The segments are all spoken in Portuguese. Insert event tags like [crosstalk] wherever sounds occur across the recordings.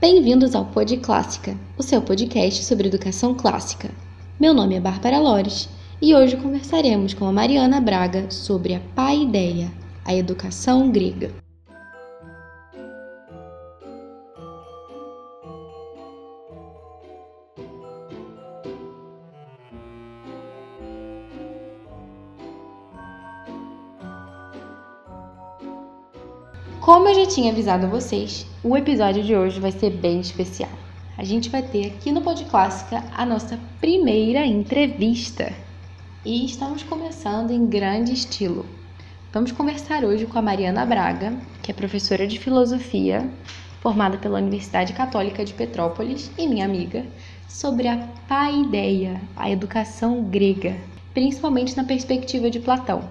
Bem-vindos ao Pod Clássica, o seu podcast sobre educação clássica. Meu nome é Bárbara Lores e hoje conversaremos com a Mariana Braga sobre a paideia, a educação grega. Como eu já tinha avisado a vocês, o episódio de hoje vai ser bem especial. A gente vai ter aqui no Pod Clássica a nossa primeira entrevista. E estamos começando em grande estilo. Vamos conversar hoje com a Mariana Braga, que é professora de filosofia, formada pela Universidade Católica de Petrópolis e minha amiga, sobre a paideia, a educação grega, principalmente na perspectiva de Platão.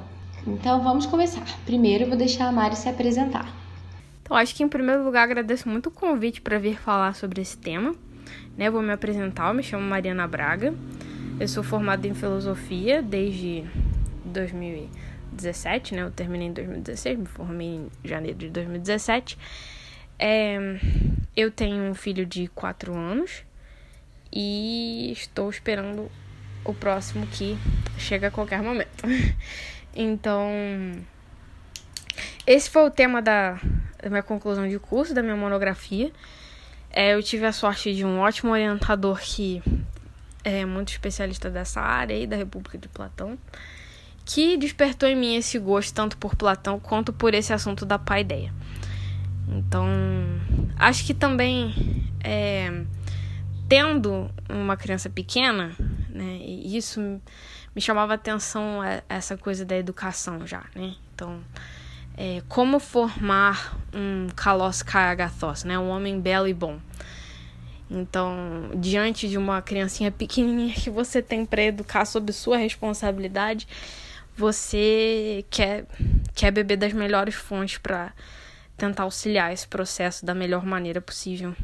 Então vamos começar. Primeiro eu vou deixar a Mari se apresentar. Então, acho que em primeiro lugar agradeço muito o convite para vir falar sobre esse tema. Né, vou me apresentar, eu me chamo Mariana Braga. Eu sou formada em filosofia desde 2017, né? Eu terminei em 2016, me formei em janeiro de 2017. É, eu tenho um filho de 4 anos e estou esperando o próximo que chega a qualquer momento. [laughs] Então, esse foi o tema da, da minha conclusão de curso, da minha monografia. É, eu tive a sorte de um ótimo orientador que é muito especialista dessa área aí, da República de Platão, que despertou em mim esse gosto tanto por Platão quanto por esse assunto da paideia. Então, acho que também é, tendo uma criança pequena, né, isso me chamava atenção essa coisa da educação já, né? Então, é, como formar um kalos kagathos, né? Um homem belo e bom. Então, diante de uma criancinha pequenininha que você tem para educar sob sua responsabilidade, você quer, quer beber das melhores fontes para tentar auxiliar esse processo da melhor maneira possível.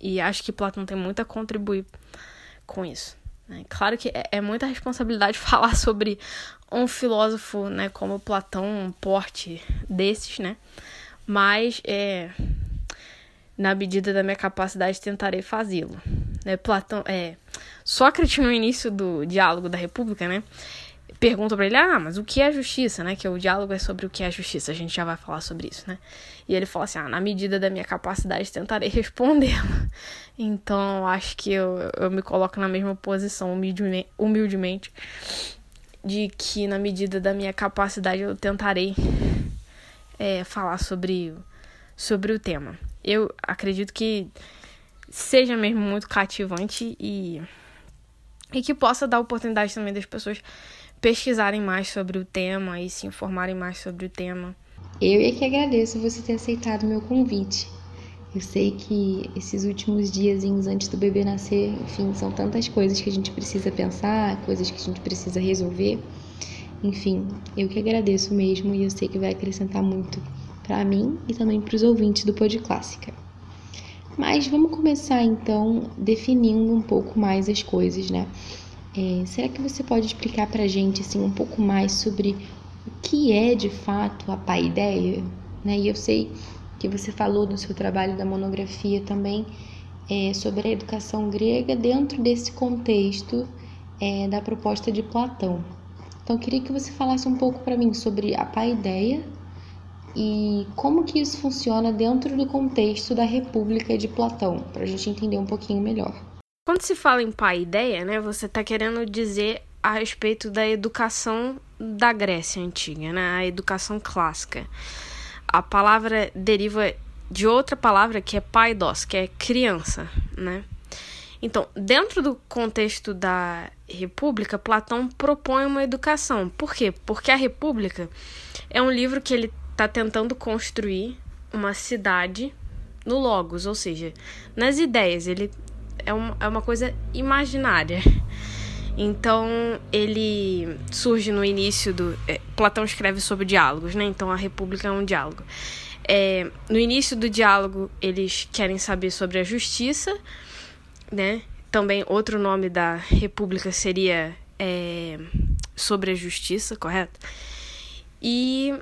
E acho que Platão tem muito a contribuir com isso. Né? Claro que é, é muita responsabilidade [laughs] falar sobre um filósofo, né, como Platão, um porte desses, né? Mas é na medida da minha capacidade tentarei fazê-lo. Né? Platão, é, Sócrates no início do diálogo da República, né? Pergunta para ele: "Ah, mas o que é justiça?", né? Que o diálogo é sobre o que é justiça. A gente já vai falar sobre isso, né? E ele fala assim: "Ah, na medida da minha capacidade tentarei respondê-lo". [laughs] Então, acho que eu, eu me coloco na mesma posição humildemente, humildemente de que na medida da minha capacidade eu tentarei é, falar sobre, sobre o tema. Eu acredito que seja mesmo muito cativante e, e que possa dar oportunidade também das pessoas pesquisarem mais sobre o tema e se informarem mais sobre o tema. Eu é que agradeço você ter aceitado meu convite. Eu sei que esses últimos dias antes do bebê nascer, enfim, são tantas coisas que a gente precisa pensar, coisas que a gente precisa resolver. Enfim, eu que agradeço mesmo e eu sei que vai acrescentar muito para mim e também para os ouvintes do Pod Clássica. Mas vamos começar então definindo um pouco mais as coisas, né? É, será que você pode explicar para a gente assim um pouco mais sobre o que é de fato a paideia? Né? E eu sei que você falou no seu trabalho da monografia também é, sobre a educação grega dentro desse contexto é, da proposta de Platão. Então, eu queria que você falasse um pouco para mim sobre a paideia e como que isso funciona dentro do contexto da República de Platão, para a gente entender um pouquinho melhor. Quando se fala em paideia, né, você está querendo dizer a respeito da educação da Grécia antiga, né, a educação clássica a palavra deriva de outra palavra que é paidos, que é criança, né? Então, dentro do contexto da República, Platão propõe uma educação. Por quê? Porque a República é um livro que ele está tentando construir uma cidade no Logos, ou seja, nas ideias. Ele é uma, é uma coisa imaginária. Então, ele surge no início do. É, Platão escreve sobre diálogos, né? Então, a República é um diálogo. É, no início do diálogo, eles querem saber sobre a justiça, né? Também, outro nome da República seria é, sobre a justiça, correto? E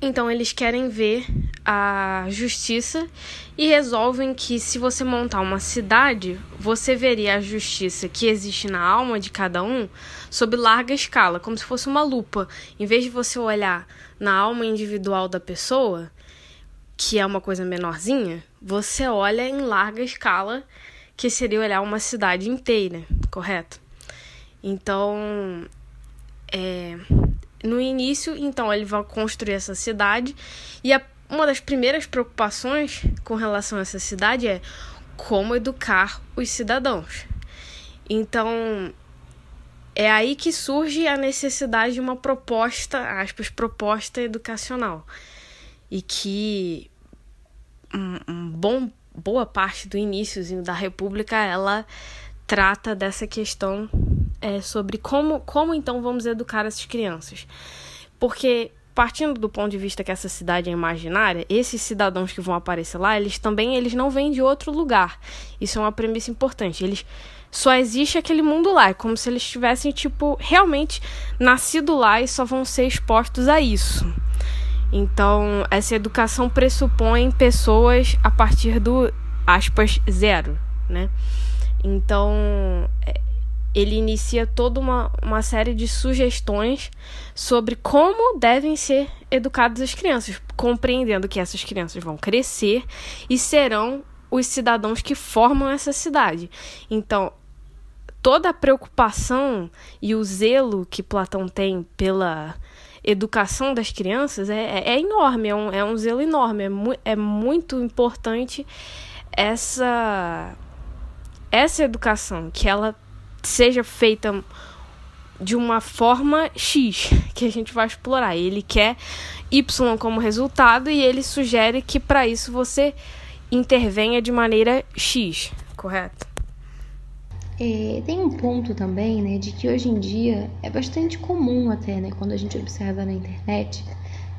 Então eles querem ver a justiça e resolvem que se você montar uma cidade, você veria a justiça que existe na alma de cada um sob larga escala, como se fosse uma lupa. Em vez de você olhar na alma individual da pessoa, que é uma coisa menorzinha, você olha em larga escala, que seria olhar uma cidade inteira, correto? Então, é, no início, então, ele vai construir essa cidade e a, uma das primeiras preocupações com relação a essa cidade é como educar os cidadãos. Então, é aí que surge a necessidade de uma proposta, aspas, proposta educacional. E que um, um bom, boa parte do iníciozinho da República, ela trata dessa questão é, sobre como, como então vamos educar essas crianças. Porque, partindo do ponto de vista que essa cidade é imaginária, esses cidadãos que vão aparecer lá, eles também eles não vêm de outro lugar. Isso é uma premissa importante. Eles só existe aquele mundo lá. É como se eles tivessem, tipo, realmente nascido lá e só vão ser expostos a isso. Então, essa educação pressupõe pessoas a partir do, aspas, zero, né? Então, é, ele inicia toda uma, uma série de sugestões sobre como devem ser educadas as crianças, compreendendo que essas crianças vão crescer e serão os cidadãos que formam essa cidade. Então, toda a preocupação e o zelo que Platão tem pela educação das crianças é, é, é enorme, é um, é um zelo enorme, é, mu é muito importante essa, essa educação, que ela seja feita de uma forma X que a gente vai explorar. Ele quer Y como resultado e ele sugere que para isso você intervenha de maneira X, correto? É, tem um ponto também, né, de que hoje em dia é bastante comum até, né, quando a gente observa na internet,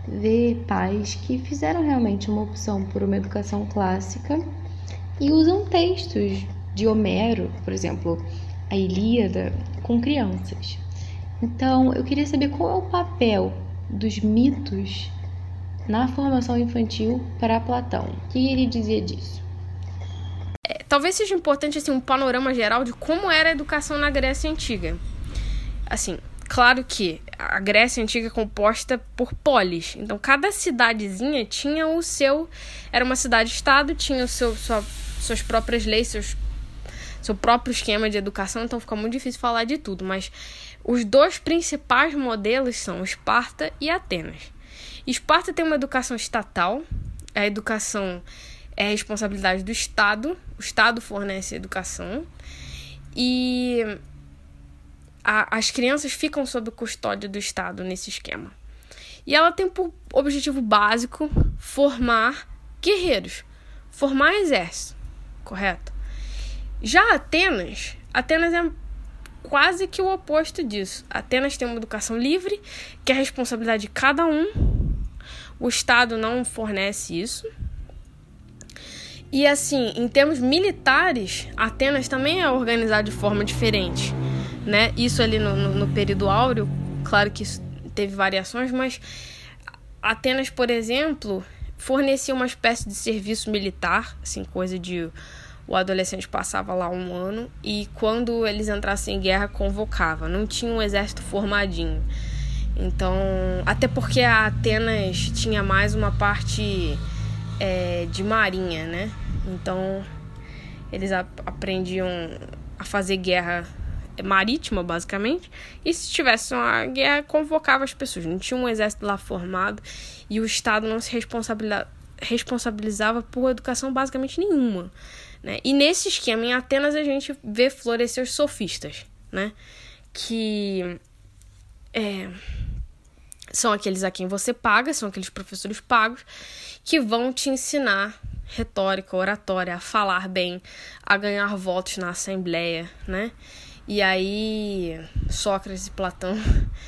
ver pais que fizeram realmente uma opção por uma educação clássica e usam textos de Homero, por exemplo, a Ilíada, com crianças. Então, eu queria saber qual é o papel dos mitos na formação infantil para Platão. O que ele dizia disso? talvez seja importante assim um panorama geral de como era a educação na Grécia antiga. Assim, claro que a Grécia antiga é composta por polis. Então cada cidadezinha tinha o seu era uma cidade-estado, tinha o seu sua, suas próprias leis, seus seu próprio esquema de educação, então fica muito difícil falar de tudo, mas os dois principais modelos são Esparta e Atenas. Esparta tem uma educação estatal, a educação é responsabilidade do Estado, o Estado fornece educação e a, as crianças ficam sob custódia do Estado nesse esquema. E ela tem por objetivo básico formar guerreiros, formar exército, correto? Já Atenas, Atenas é quase que o oposto disso. Atenas tem uma educação livre, que é responsabilidade de cada um. O Estado não fornece isso. E assim, em termos militares, Atenas também é organizada de forma diferente, né? Isso ali no, no, no período áureo, claro que isso teve variações, mas Atenas, por exemplo, fornecia uma espécie de serviço militar, assim, coisa de o adolescente passava lá um ano e quando eles entrassem em guerra convocava, não tinha um exército formadinho. Então, até porque a Atenas tinha mais uma parte é, de marinha, né? Então eles aprendiam a fazer guerra marítima, basicamente. E se tivesse uma guerra, convocava as pessoas. Não tinha um exército lá formado e o Estado não se responsabilizava por educação basicamente nenhuma. Né? E nesse esquema, em Atenas, a gente vê florescer os sofistas, né? Que é, são aqueles a quem você paga, são aqueles professores pagos que vão te ensinar retórica, oratória, a falar bem, a ganhar votos na assembleia, né? E aí Sócrates e Platão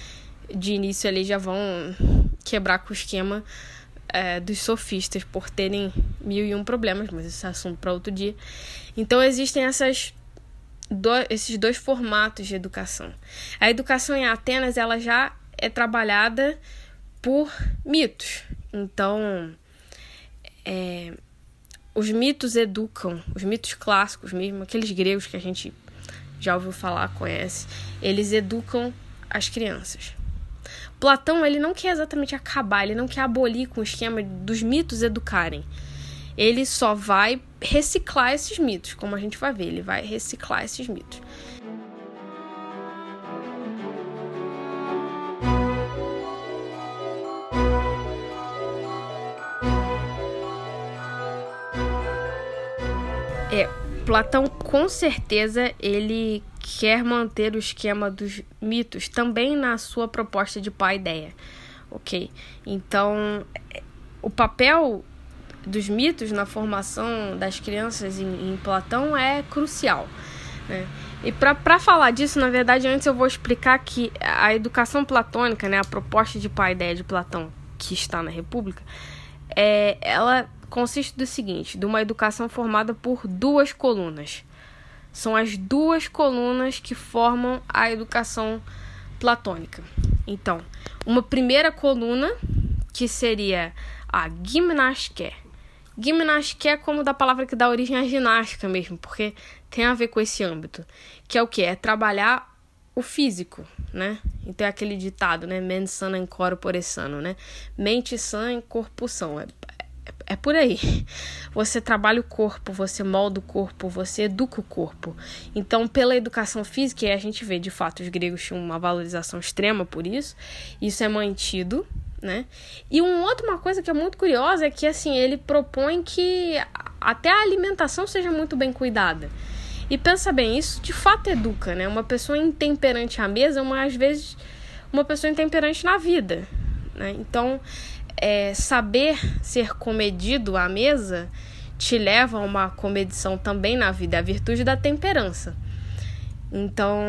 [laughs] de início ali já vão quebrar com o esquema é, dos sofistas por terem mil e um problemas, mas esse é assunto para outro dia. Então existem essas do, esses dois formatos de educação. A educação em Atenas ela já é trabalhada por mitos. Então, é, os mitos educam, os mitos clássicos mesmo, aqueles gregos que a gente já ouviu falar, conhece, eles educam as crianças. Platão, ele não quer exatamente acabar, ele não quer abolir com o esquema dos mitos educarem. Ele só vai reciclar esses mitos, como a gente vai ver, ele vai reciclar esses mitos. É, Platão com certeza ele quer manter o esquema dos mitos também na sua proposta de paideia, ok? Então, o papel dos mitos na formação das crianças em, em Platão é crucial, né? E para falar disso, na verdade, antes eu vou explicar que a educação platônica, né, a proposta de paideia de Platão que está na República, é, ela consiste do seguinte: de uma educação formada por duas colunas. São as duas colunas que formam a educação platônica. Então, uma primeira coluna que seria a gimnástica. Gimnástica é como da palavra que dá origem à ginástica mesmo, porque tem a ver com esse âmbito, que é o que é trabalhar o físico, né? Então é aquele ditado, né? Mens sana in corpore sano, né? Mente sã corpo são. É, é por aí. Você trabalha o corpo, você molda o corpo, você educa o corpo. Então, pela educação física, e a gente vê de fato os gregos tinham uma valorização extrema por isso, isso é mantido, né? E uma outra uma coisa que é muito curiosa é que assim, ele propõe que até a alimentação seja muito bem cuidada. E pensa bem, isso de fato educa, né? Uma pessoa intemperante à mesa é uma, às vezes uma pessoa intemperante na vida, né? Então, é, saber ser comedido à mesa te leva a uma comedição também na vida, a virtude da temperança. Então,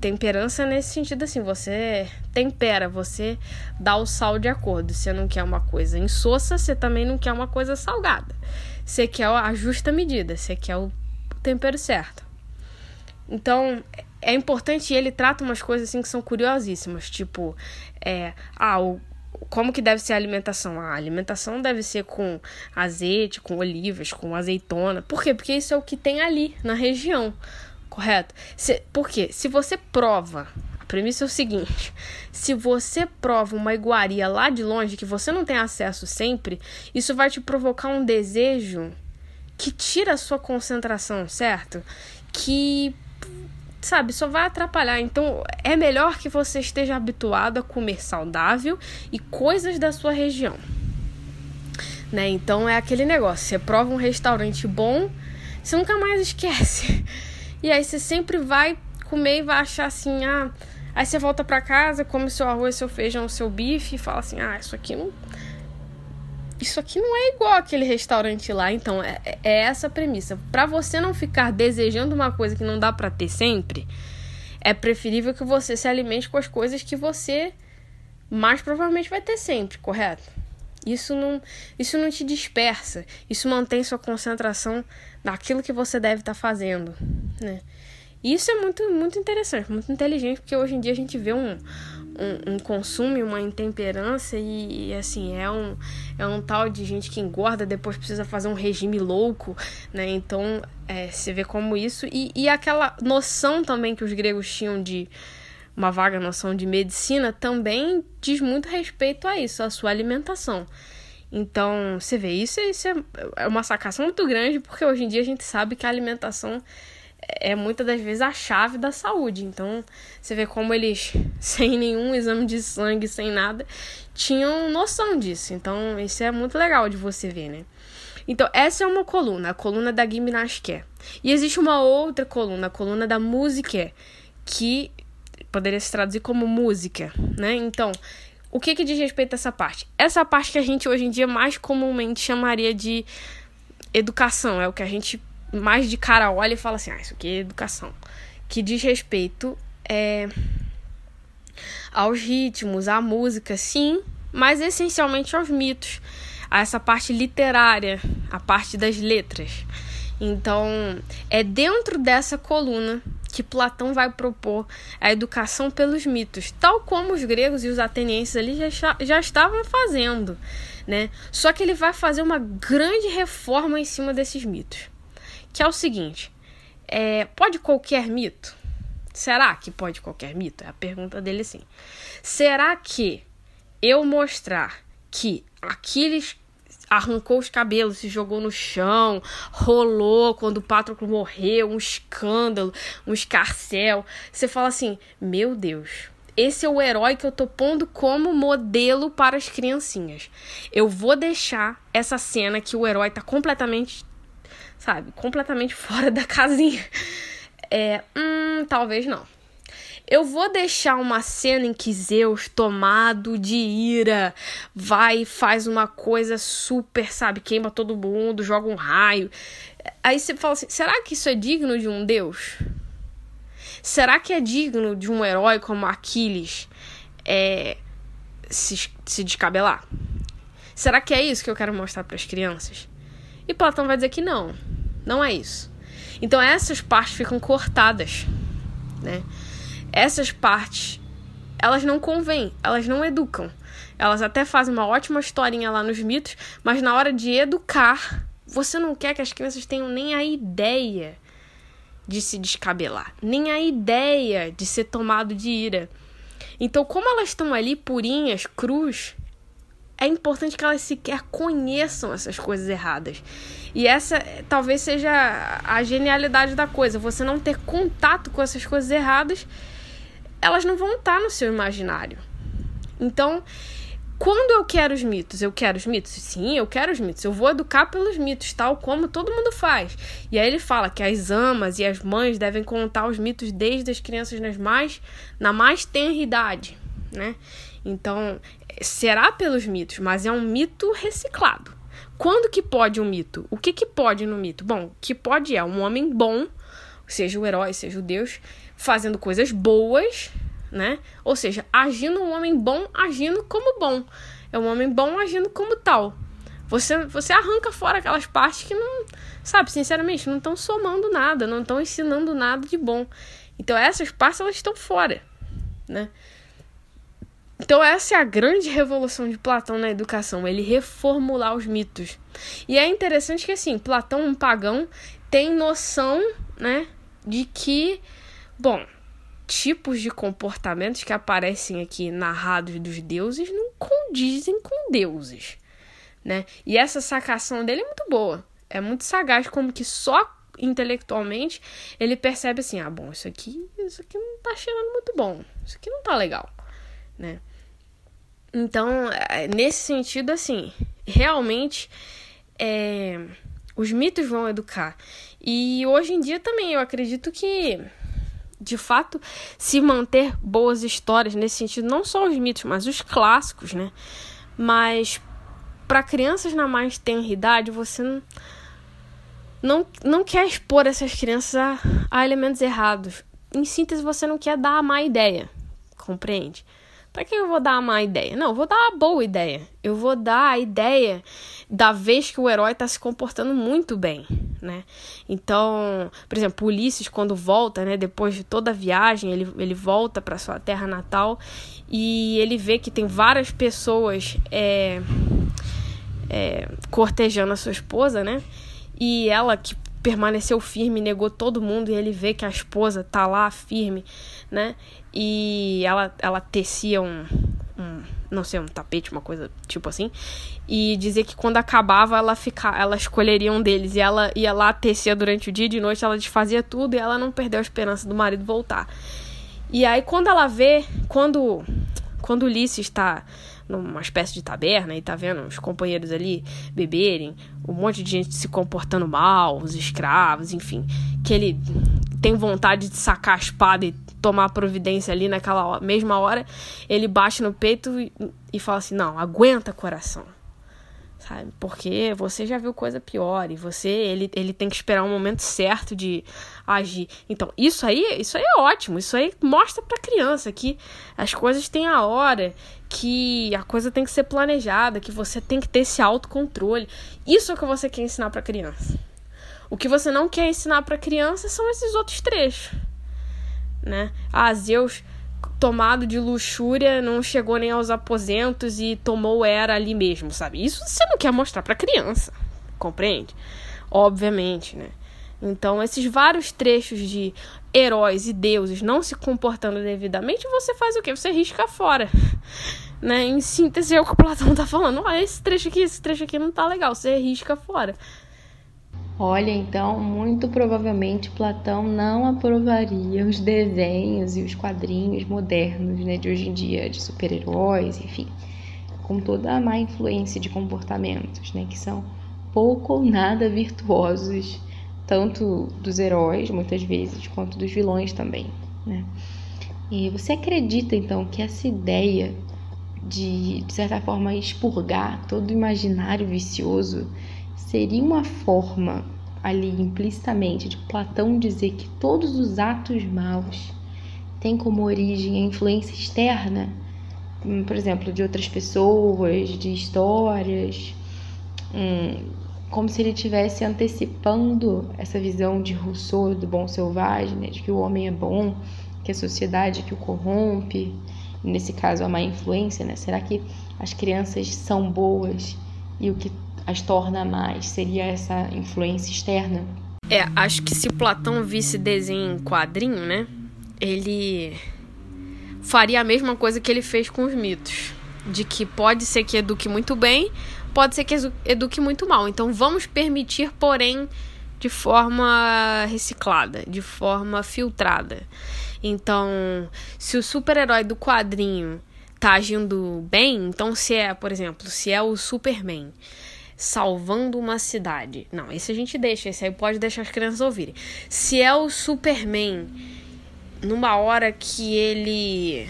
temperança nesse sentido assim, você tempera, você dá o sal de acordo. Você não quer uma coisa insossa, você também não quer uma coisa salgada. Você quer a justa medida, você quer o tempero certo. Então, é importante e ele trata umas coisas assim que são curiosíssimas, tipo, é, ah, o como que deve ser a alimentação? A alimentação deve ser com azeite, com olivas, com azeitona. Por quê? Porque isso é o que tem ali na região, correto? Se, por quê? Se você prova, a premissa é o seguinte: se você prova uma iguaria lá de longe que você não tem acesso sempre, isso vai te provocar um desejo que tira a sua concentração, certo? Que sabe, só vai atrapalhar. Então, é melhor que você esteja habituado a comer saudável e coisas da sua região. Né? Então, é aquele negócio: você prova um restaurante bom, você nunca mais esquece. [laughs] E aí, você sempre vai comer e vai achar assim: ah. Aí você volta para casa, come seu arroz, seu feijão, seu bife e fala assim: ah, isso aqui não isso aqui não é igual aquele restaurante lá. Então, é, é essa a premissa. Para você não ficar desejando uma coisa que não dá para ter sempre, é preferível que você se alimente com as coisas que você mais provavelmente vai ter sempre, correto? Isso não, isso não te dispersa, isso mantém sua concentração naquilo que você deve estar tá fazendo, né? E isso é muito, muito interessante, muito inteligente, porque hoje em dia a gente vê um, um, um consumo uma intemperança e, e, assim, é um, é um tal de gente que engorda, depois precisa fazer um regime louco, né? Então, é, você vê como isso. E, e aquela noção também que os gregos tinham de uma vaga noção de medicina também diz muito respeito a isso, a sua alimentação. Então, você vê, isso, isso é, é uma sacação muito grande, porque hoje em dia a gente sabe que a alimentação é muitas das vezes a chave da saúde. Então, você vê como eles, [laughs] sem nenhum exame de sangue, sem nada, tinham noção disso. Então, isso é muito legal de você ver, né? Então, essa é uma coluna, a coluna da gimnástica. E existe uma outra coluna, a coluna da música, que poderia se traduzir como música, né? Então, o que que diz respeito a essa parte? Essa parte que a gente hoje em dia mais comumente chamaria de educação, é o que a gente mais de cara olha e fala assim: ah, isso aqui é educação. Que diz respeito é, aos ritmos, à música, sim, mas essencialmente aos mitos, a essa parte literária, a parte das letras. Então, é dentro dessa coluna que Platão vai propor a educação pelos mitos, tal como os gregos e os atenienses ali já, já estavam fazendo, né? Só que ele vai fazer uma grande reforma em cima desses mitos, que é o seguinte: é, pode qualquer mito? Será que pode qualquer mito? É a pergunta dele sim. Será que eu mostrar que Aquiles arrancou os cabelos, se jogou no chão, rolou quando o Patroclo morreu, um escândalo, um escarcel. Você fala assim: meu Deus, esse é o herói que eu tô pondo como modelo para as criancinhas. Eu vou deixar essa cena que o herói tá completamente, sabe, completamente [laughs] fora da casinha. É, hum, talvez não. Eu vou deixar uma cena em que Zeus, tomado de ira, vai e faz uma coisa super, sabe? Queima todo mundo, joga um raio. Aí você fala assim: será que isso é digno de um deus? Será que é digno de um herói como Aquiles é, se, se descabelar? Será que é isso que eu quero mostrar para as crianças? E Platão vai dizer que não, não é isso. Então essas partes ficam cortadas, né? essas partes elas não convêm, elas não educam. Elas até fazem uma ótima historinha lá nos mitos, mas na hora de educar, você não quer que as crianças tenham nem a ideia de se descabelar, nem a ideia de ser tomado de ira. Então, como elas estão ali purinhas, cruz, é importante que elas sequer conheçam essas coisas erradas. E essa talvez seja a genialidade da coisa, você não ter contato com essas coisas erradas elas não vão estar no seu imaginário. Então, quando eu quero os mitos, eu quero os mitos? Sim, eu quero os mitos. Eu vou educar pelos mitos, tal como todo mundo faz. E aí ele fala que as amas e as mães devem contar os mitos desde as crianças nas mais, na mais tenra idade, né? Então, será pelos mitos, mas é um mito reciclado. Quando que pode um mito? O que que pode no mito? Bom, que pode é um homem bom, seja o herói, seja o deus, fazendo coisas boas, né? Ou seja, agindo um homem bom, agindo como bom. É um homem bom agindo como tal. Você, você arranca fora aquelas partes que não, sabe, sinceramente, não estão somando nada, não estão ensinando nada de bom. Então essas partes elas estão fora, né? Então essa é a grande revolução de Platão na educação, ele reformular os mitos. E é interessante que assim, Platão, um pagão, tem noção, né, de que Bom, tipos de comportamentos que aparecem aqui narrados dos deuses não condizem com deuses, né? E essa sacação dele é muito boa, é muito sagaz, como que só intelectualmente ele percebe assim, ah, bom, isso aqui, isso aqui não tá cheirando muito bom, isso aqui não tá legal, né? Então, é, nesse sentido, assim, realmente é, os mitos vão educar. E hoje em dia também eu acredito que de fato se manter boas histórias nesse sentido, não só os mitos, mas os clássicos, né? Mas para crianças na mais tenra idade, você não, não, não quer expor essas crianças a, a elementos errados. Em síntese, você não quer dar a má ideia, compreende? Para que eu vou dar a má ideia? Não, eu vou dar a boa ideia. Eu vou dar a ideia da vez que o herói está se comportando muito bem, né? Então, por exemplo, Ulisses quando volta, né, depois de toda a viagem, ele, ele volta para sua terra natal e ele vê que tem várias pessoas é, é, cortejando a sua esposa, né? E ela que permaneceu firme, negou todo mundo e ele vê que a esposa tá lá firme, né? E ela, ela tecia um, um não sei, um tapete, uma coisa tipo assim. E dizia que quando acabava ela ficar, ela escolheria um deles e ela ia lá tecia durante o dia e de noite ela desfazia tudo e ela não perdeu a esperança do marido voltar. E aí quando ela vê, quando quando Ulisses está numa espécie de taberna e tá vendo os companheiros ali beberem, um monte de gente se comportando mal, os escravos, enfim, que ele tem vontade de sacar a espada e tomar providência ali naquela mesma hora, ele bate no peito e, e fala assim: "Não, aguenta coração" sabe? Porque você já viu coisa pior e você ele, ele tem que esperar um momento certo de agir. Então, isso aí, isso aí é ótimo. Isso aí mostra para criança que as coisas têm a hora, que a coisa tem que ser planejada, que você tem que ter esse autocontrole. Isso é o que você quer ensinar para criança. O que você não quer ensinar para criança são esses outros trechos. né? Ah, Zeus tomado de luxúria, não chegou nem aos aposentos e tomou era ali mesmo, sabe? Isso você não quer mostrar para criança, compreende? Obviamente, né? Então, esses vários trechos de heróis e deuses não se comportando devidamente, você faz o quê? Você risca fora. [laughs] Né? Em síntese, é o que o Platão tá falando. Olha, esse trecho aqui, esse trecho aqui não tá legal, você risca fora. Olha, então, muito provavelmente Platão não aprovaria os desenhos e os quadrinhos modernos, né, de hoje em dia, de super-heróis, enfim, com toda a má influência de comportamentos, né, que são pouco ou nada virtuosos tanto dos heróis, muitas vezes, quanto dos vilões também, né? E você acredita, então, que essa ideia de, de certa forma, expurgar todo o imaginário vicioso seria uma forma, ali implicitamente, de Platão dizer que todos os atos maus têm como origem a influência externa, hum, por exemplo, de outras pessoas, de histórias, hum, como se ele estivesse antecipando essa visão de Rousseau do bom selvagem, né, de que o homem é bom, que a sociedade que o corrompe, nesse caso a má influência, né? Será que as crianças são boas e o que as torna mais seria essa influência externa? É, acho que se Platão visse desenho em quadrinho, né, ele faria a mesma coisa que ele fez com os mitos, de que pode ser que eduque muito bem, pode ser que eduque muito mal. Então vamos permitir, porém, de forma reciclada, de forma filtrada. Então, se o super-herói do quadrinho tá agindo bem, então se é, por exemplo, se é o Superman salvando uma cidade. Não, esse a gente deixa, esse aí pode deixar as crianças ouvirem. Se é o Superman numa hora que ele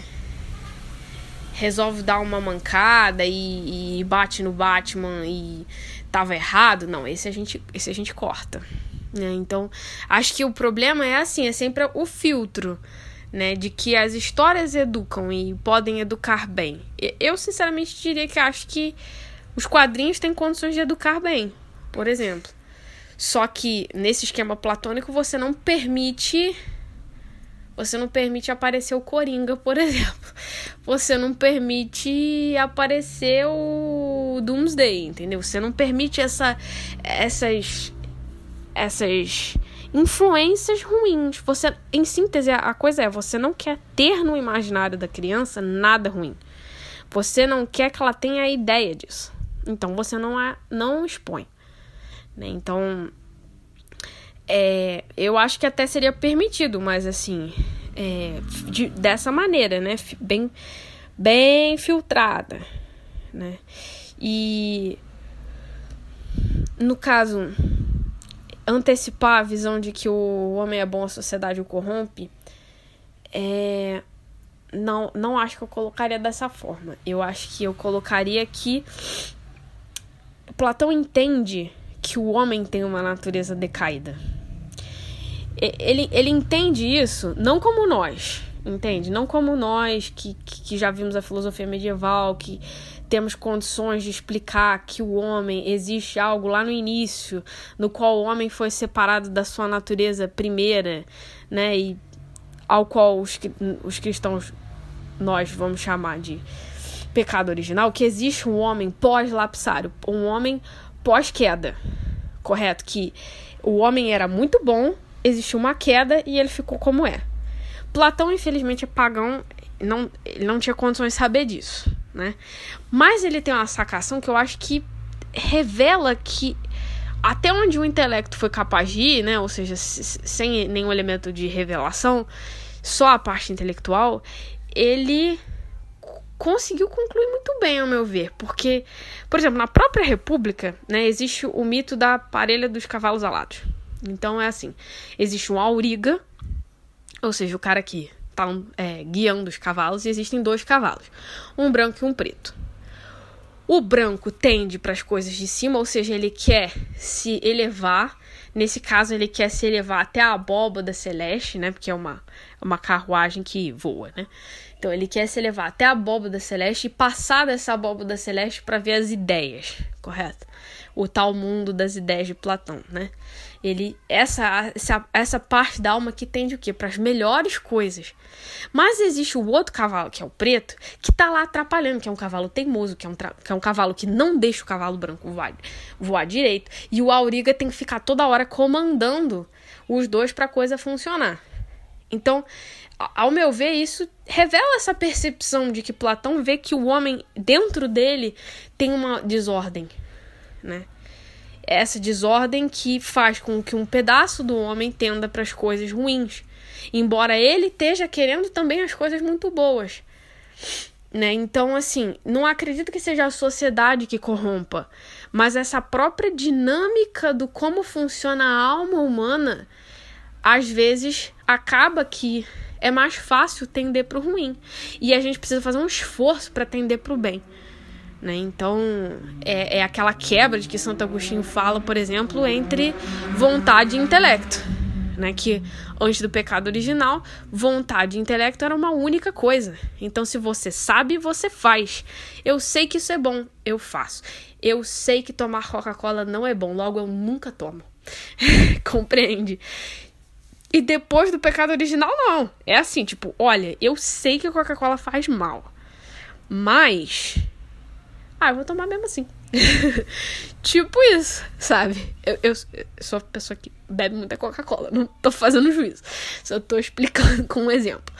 resolve dar uma mancada e, e, bate no Batman e tava errado, não, esse a gente, esse a gente corta. Né? Então, acho que o problema é assim, é sempre o filtro, né? De que as histórias educam e podem educar bem. Eu, sinceramente, diria que acho que os quadrinhos têm condições de educar bem, por exemplo. Só que nesse esquema platônico você não permite você não permite aparecer o Coringa, por [laughs] exemplo. Você não permite aparecer o Doomsday, entendeu? Você não permite essa, essas essas influências ruins. Você, em síntese, a coisa é, você não quer ter no imaginário da criança nada ruim. Você não quer que ela tenha a ideia disso. Então você não a, não expõe. Né? Então é, eu acho que até seria permitido, mas assim, é, de, dessa maneira, né? Bem, bem filtrada, né? E no caso, antecipar a visão de que o homem é bom, a sociedade o corrompe, é, não, não acho que eu colocaria dessa forma. Eu acho que eu colocaria que Platão entende que o homem tem uma natureza decaída ele, ele entende isso não como nós, entende? Não como nós que, que já vimos a filosofia medieval, que temos condições de explicar que o homem existe algo lá no início, no qual o homem foi separado da sua natureza primeira, né? E ao qual os, os cristãos nós vamos chamar de pecado original, que existe um homem pós-lapsário, um homem pós-queda, correto? Que o homem era muito bom existiu uma queda e ele ficou como é. Platão, infelizmente, é pagão, não, ele não tinha condições de saber disso, né? Mas ele tem uma sacação que eu acho que revela que até onde o intelecto foi capaz de ir, né? Ou seja, sem nenhum elemento de revelação, só a parte intelectual, ele conseguiu concluir muito bem, ao meu ver, porque, por exemplo, na própria República, né, existe o mito da parelha dos cavalos alados. Então é assim: existe um auriga, ou seja, o cara que tá é, guiando os cavalos, e existem dois cavalos, um branco e um preto. O branco tende para as coisas de cima, ou seja, ele quer se elevar. Nesse caso, ele quer se elevar até a abóbada celeste, né? Porque é uma, uma carruagem que voa, né? Então, ele quer se elevar até a abóbada celeste e passar dessa abóbada celeste para ver as ideias, correto? O tal mundo das ideias de Platão, né? Ele essa essa, essa parte da alma que tende o quê? Para as melhores coisas. Mas existe o outro cavalo, que é o preto, que tá lá atrapalhando, que é um cavalo teimoso, que é um, que é um cavalo que não deixa o cavalo branco voar, voar direito. E o auriga tem que ficar toda hora comandando os dois para a coisa funcionar. Então, ao meu ver, isso revela essa percepção de que Platão vê que o homem dentro dele tem uma desordem, né? Essa desordem que faz com que um pedaço do homem tenda para as coisas ruins, embora ele esteja querendo também as coisas muito boas. Né? Então, assim, não acredito que seja a sociedade que corrompa, mas essa própria dinâmica do como funciona a alma humana, às vezes acaba que é mais fácil tender para o ruim. E a gente precisa fazer um esforço para tender para o bem. Né? Então, é, é aquela quebra de que Santo Agostinho fala, por exemplo, entre vontade e intelecto. Né? Que antes do pecado original, vontade e intelecto era uma única coisa. Então, se você sabe, você faz. Eu sei que isso é bom, eu faço. Eu sei que tomar Coca-Cola não é bom, logo eu nunca tomo. [laughs] Compreende? E depois do pecado original, não. É assim, tipo, olha, eu sei que a Coca-Cola faz mal. Mas. Ah, eu vou tomar mesmo assim. [laughs] tipo isso, sabe? Eu, eu, eu sou a pessoa que bebe muita Coca-Cola. Não tô fazendo juízo. Só tô explicando [laughs] com um exemplo.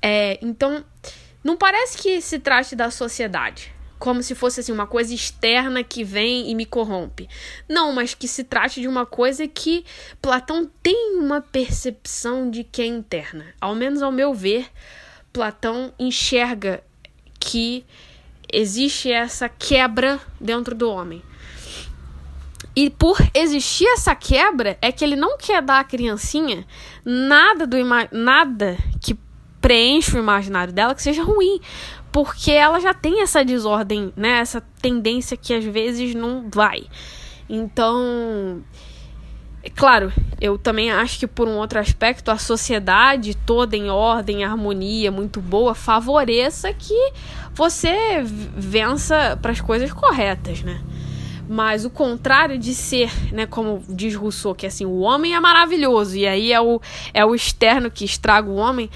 É, então, não parece que se trate da sociedade como se fosse assim uma coisa externa que vem e me corrompe. Não, mas que se trate de uma coisa que Platão tem uma percepção de que é interna. Ao menos ao meu ver, Platão enxerga que existe essa quebra dentro do homem. E por existir essa quebra, é que ele não quer dar à criancinha nada do nada que preenche o imaginário dela que seja ruim porque ela já tem essa desordem, né? Essa tendência que às vezes não vai. Então, é claro, eu também acho que por um outro aspecto a sociedade toda em ordem, harmonia, muito boa, favoreça que você vença para as coisas corretas, né? Mas o contrário de ser, né, como diz Rousseau, que assim, o homem é maravilhoso e aí é o, é o externo que estraga o homem,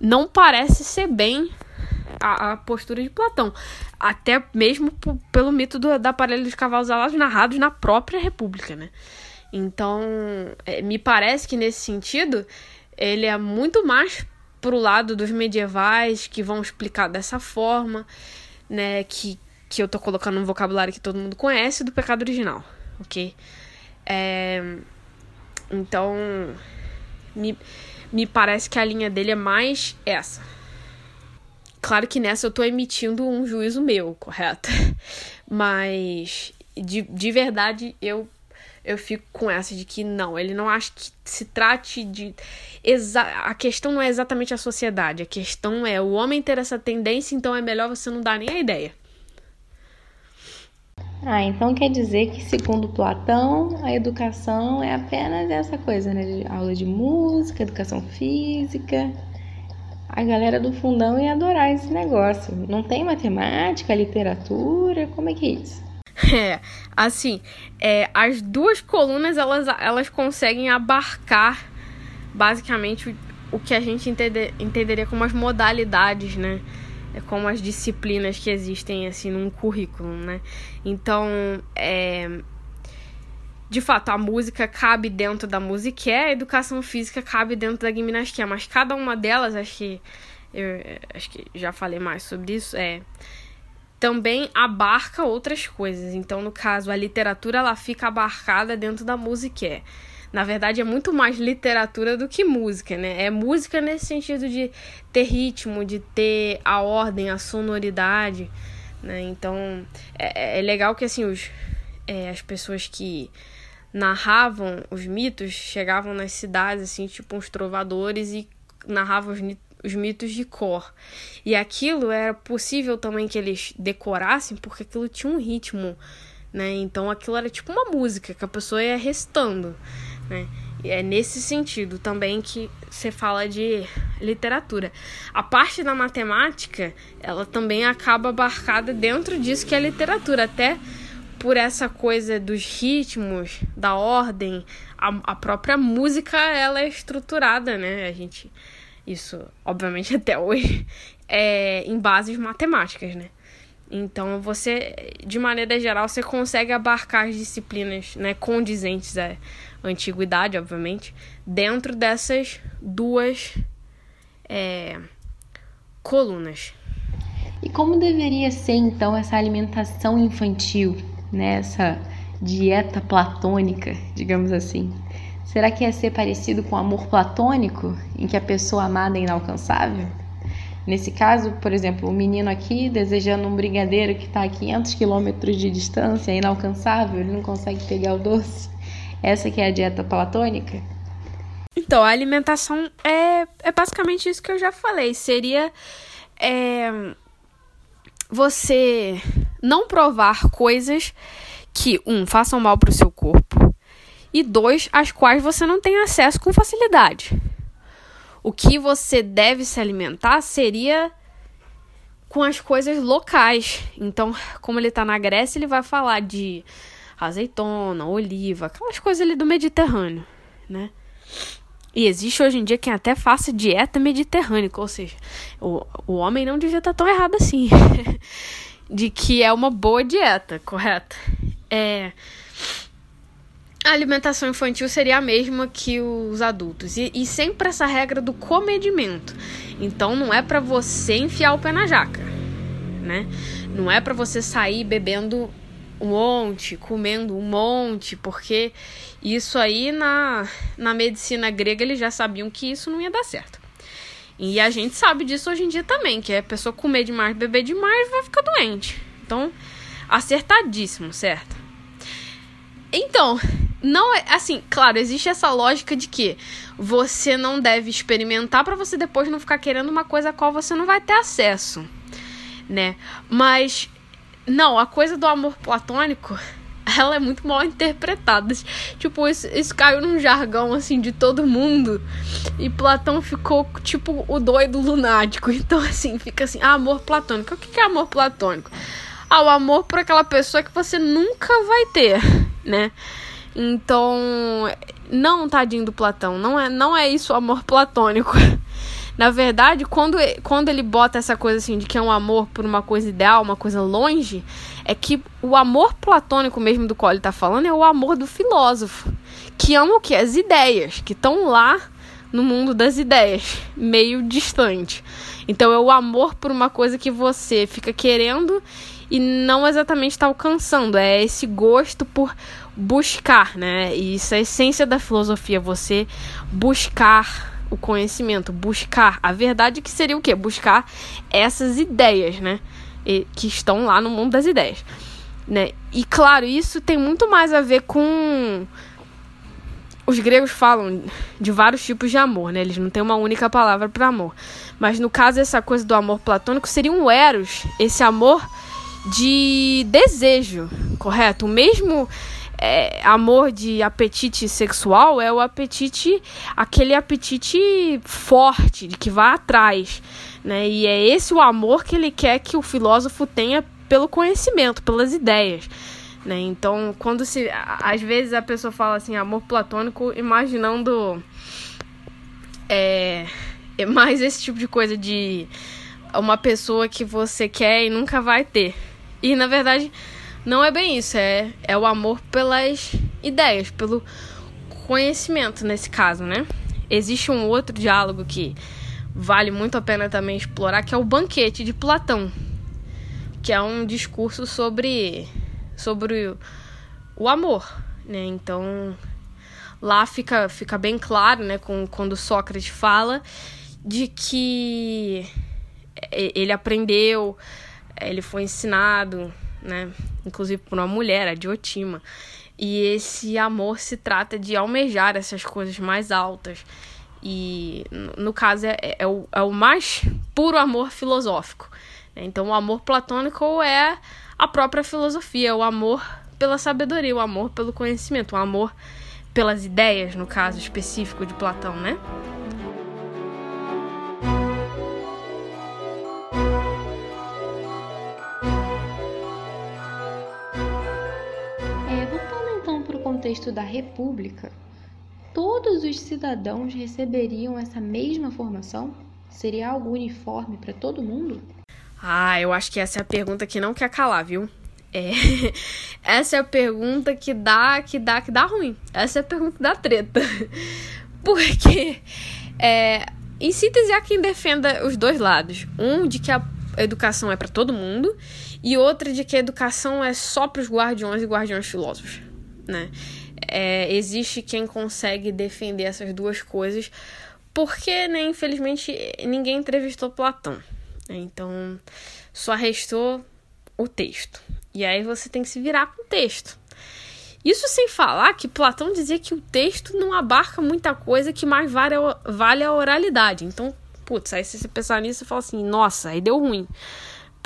não parece ser bem a, a postura de Platão. Até mesmo pelo mito do, da aparelho dos cavalos alados narrados na própria República, né? Então, é, me parece que nesse sentido, ele é muito mais pro lado dos medievais que vão explicar dessa forma, né? Que, que eu tô colocando um vocabulário que todo mundo conhece do pecado original, ok? É, então, me, me parece que a linha dele é mais essa. Claro que nessa eu tô emitindo um juízo meu, correto? [laughs] Mas de, de verdade eu eu fico com essa de que não, ele não acha que se trate de. A questão não é exatamente a sociedade, a questão é o homem ter essa tendência, então é melhor você não dar nem a ideia. Ah, então quer dizer que, segundo Platão, a educação é apenas essa coisa, né? Aula de música, educação física a galera do fundão ia adorar esse negócio. Não tem matemática, literatura, como é que é isso? [laughs] É, assim, é, as duas colunas elas, elas conseguem abarcar basicamente o, o que a gente entender, entenderia como as modalidades, né? É como as disciplinas que existem assim num currículo, né? Então, é, de fato, a música cabe dentro da música, a educação física cabe dentro da gimnástica, mas cada uma delas, acho que eu acho que já falei mais sobre isso, é também abarca outras coisas. Então, no caso, a literatura ela fica abarcada dentro da música. Na verdade, é muito mais literatura do que música, né? É música nesse sentido de ter ritmo, de ter a ordem, a sonoridade, né? Então, é, é legal que, assim, os, é, as pessoas que narravam os mitos, chegavam nas cidades, assim, tipo uns trovadores e narravam os, os mitos de cor. E aquilo era possível também que eles decorassem, porque aquilo tinha um ritmo, né? Então aquilo era tipo uma música que a pessoa ia recitando, né? E é nesse sentido também que você fala de literatura. A parte da matemática, ela também acaba abarcada dentro disso que é literatura, até por essa coisa dos ritmos, da ordem, a, a própria música ela é estruturada, né? A gente isso, obviamente, [laughs] até hoje é em bases matemáticas, né? Então você, de maneira geral, você consegue abarcar as disciplinas, né, condizentes à antiguidade, obviamente, dentro dessas duas é, colunas. E como deveria ser então essa alimentação infantil, né? essa dieta platônica, digamos assim? Será que ia ser parecido com o amor platônico, em que a pessoa amada é inalcançável? Nesse caso, por exemplo, o menino aqui desejando um brigadeiro que está a 500 quilômetros de distância, é inalcançável, ele não consegue pegar o doce. Essa que é a dieta platônica? Então, a alimentação é, é basicamente isso que eu já falei. Seria é, você não provar coisas que, um, façam mal para o seu corpo, e dois, as quais você não tem acesso com facilidade. O que você deve se alimentar seria com as coisas locais. Então, como ele está na Grécia, ele vai falar de azeitona, oliva, aquelas coisas ali do Mediterrâneo, né? E existe hoje em dia quem até faça dieta mediterrânea, ou seja, o, o homem não devia estar tão errado assim. [laughs] de que é uma boa dieta, correto? É. A alimentação infantil seria a mesma que os adultos. E, e sempre essa regra do comedimento. Então não é para você enfiar o pé na jaca, né? Não é para você sair bebendo um monte, comendo um monte, porque isso aí na, na medicina grega eles já sabiam que isso não ia dar certo. E a gente sabe disso hoje em dia também, que a pessoa comer demais, beber demais, vai ficar doente. Então, acertadíssimo, certo? Então, não é assim, claro, existe essa lógica de que você não deve experimentar para você depois não ficar querendo uma coisa a qual você não vai ter acesso, né? Mas não, a coisa do amor platônico, ela é muito mal interpretada. Tipo, isso, isso caiu num jargão assim de todo mundo. E Platão ficou tipo o doido lunático. [laughs] Então, assim, fica assim: ah, amor platônico. O que é amor platônico? Ah, o amor por aquela pessoa que você nunca vai ter, né? Então, não, tadinho do Platão, não é, não é isso o amor platônico. [laughs] Na verdade, quando, quando ele bota essa coisa assim de que é um amor por uma coisa ideal, uma coisa longe, é que o amor platônico mesmo do qual ele está falando é o amor do filósofo, que ama o que? As ideias, que estão lá no mundo das ideias, [laughs] meio distante. Então é o amor por uma coisa que você fica querendo e não exatamente está alcançando. É esse gosto por buscar, né? E isso é a essência da filosofia, você buscar o conhecimento, buscar a verdade, que seria o quê? Buscar essas ideias, né? E, que estão lá no mundo das ideias. Né? E claro, isso tem muito mais a ver com. Os gregos falam de vários tipos de amor, né? Eles não têm uma única palavra para amor. Mas no caso, essa coisa do amor platônico seria um eros, esse amor de desejo, correto? O mesmo é, amor de apetite sexual é o apetite, aquele apetite forte, de que vai atrás. Né? E é esse o amor que ele quer que o filósofo tenha pelo conhecimento, pelas ideias. Né? Então, quando se. Às vezes a pessoa fala assim, amor platônico, imaginando. É, é mais esse tipo de coisa de uma pessoa que você quer e nunca vai ter. E na verdade não é bem isso, é, é o amor pelas ideias, pelo conhecimento nesse caso, né? Existe um outro diálogo que vale muito a pena também explorar, que é o Banquete de Platão, que é um discurso sobre sobre o amor, né? Então, lá fica fica bem claro, né, com, quando Sócrates fala de que ele aprendeu, ele foi ensinado né? Inclusive por uma mulher, a Diotima. E esse amor se trata de almejar essas coisas mais altas. E no caso é, é, o, é o mais puro amor filosófico. Né? Então o amor platônico é a própria filosofia, o amor pela sabedoria, o amor pelo conhecimento, o amor pelas ideias, no caso específico de Platão, né? Âmbito da República, todos os cidadãos receberiam essa mesma formação? Seria algo uniforme para todo mundo? Ah, eu acho que essa é a pergunta que não quer calar, viu? É, [laughs] essa é a pergunta que dá, que dá, que dá ruim. Essa é a pergunta da treta. [laughs] Porque, é, em síntese, há quem defenda os dois lados. Um de que a educação é para todo mundo e outra de que a educação é só para os guardiões e guardiões filósofos, né? É, existe quem consegue defender essas duas coisas porque, né, infelizmente, ninguém entrevistou Platão. Então, só restou o texto. E aí você tem que se virar com o texto. Isso sem falar que Platão dizia que o texto não abarca muita coisa que mais vale, vale a oralidade. Então, putz, aí se você pensar nisso, você fala assim, nossa, aí deu ruim.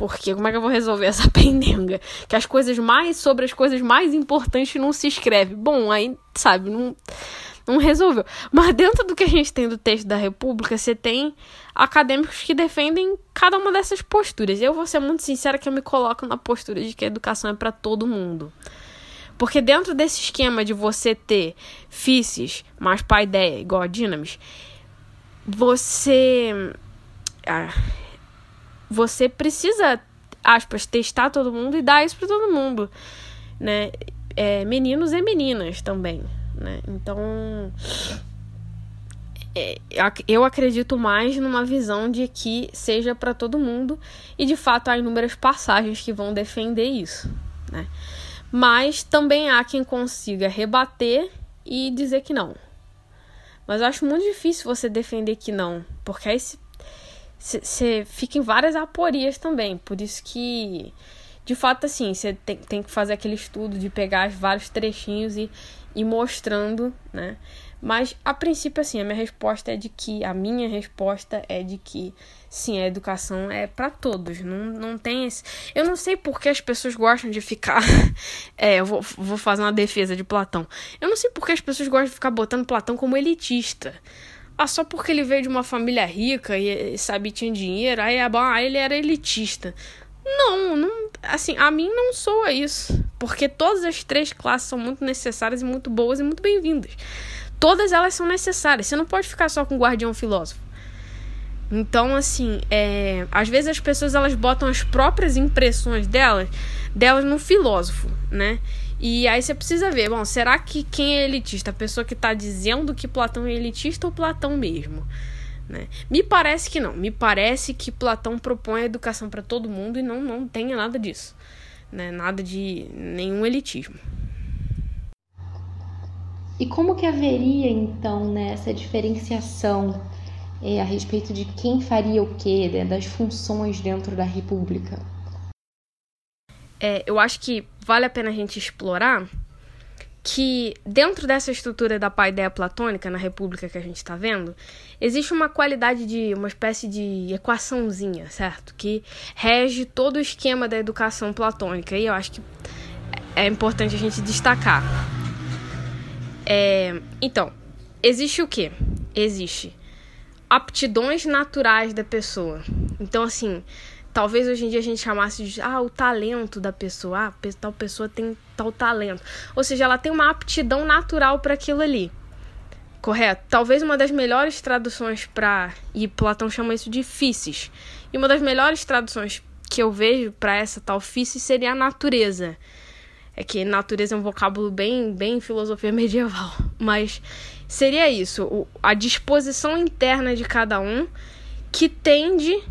Porque como é que eu vou resolver essa [laughs] pendenga? Que as coisas mais sobre as coisas mais importantes não se escreve. Bom, aí, sabe, não não resolveu. Mas dentro do que a gente tem do texto da República, você tem acadêmicos que defendem cada uma dessas posturas. Eu vou ser muito sincera que eu me coloco na postura de que a educação é para todo mundo. Porque dentro desse esquema de você ter FICES mais ideia igual a Dynamis, você. Ah, você precisa, aspas, testar todo mundo e dar isso para todo mundo. Né? É, meninos e meninas também né? Então, é, eu acredito mais numa visão de que seja para todo mundo e de fato há inúmeras passagens que vão defender isso, né? Mas também há quem consiga rebater e dizer que não. Mas eu acho muito difícil você defender que não, porque aí você fica em várias aporias também. Por isso que, de fato, assim, você tem, tem que fazer aquele estudo de pegar vários trechinhos e, e mostrando, né? Mas a princípio, assim, a minha resposta é de que, a minha resposta é de que, sim, a educação é para todos. Não, não tem esse. Eu não sei por que as pessoas gostam de ficar. [laughs] é, eu vou, vou fazer uma defesa de Platão. Eu não sei por que as pessoas gostam de ficar botando Platão como elitista. Ah, só porque ele veio de uma família rica e, sabe, tinha dinheiro, aí, aí ele era elitista. Não, não, assim, a mim não soa isso, porque todas as três classes são muito necessárias e muito boas e muito bem-vindas. Todas elas são necessárias. Você não pode ficar só com o guardião filósofo. Então, assim, é, às vezes as pessoas elas botam as próprias impressões delas, delas no filósofo, né? E aí você precisa ver, bom, será que quem é elitista? A pessoa que está dizendo que Platão é elitista ou Platão mesmo? Né? Me parece que não. Me parece que Platão propõe a educação para todo mundo e não, não tenha nada disso. Né? Nada de nenhum elitismo. E como que haveria, então, né, essa diferenciação é, a respeito de quem faria o quê, né, das funções dentro da República? É, eu acho que vale a pena a gente explorar que dentro dessa estrutura da paideia platônica na república que a gente está vendo, existe uma qualidade de uma espécie de equaçãozinha, certo? Que rege todo o esquema da educação platônica. E eu acho que é importante a gente destacar. É, então, existe o que? Existe aptidões naturais da pessoa. Então, assim, talvez hoje em dia a gente chamasse de ah, o talento da pessoa, ah, tal pessoa tem tal talento. Ou seja, ela tem uma aptidão natural para aquilo ali. Correto? Talvez uma das melhores traduções para e Platão chama isso de físis. E uma das melhores traduções que eu vejo para essa tal físis seria a natureza. É que natureza é um vocábulo bem, bem filosofia [laughs] medieval, mas seria isso, a disposição interna de cada um que tende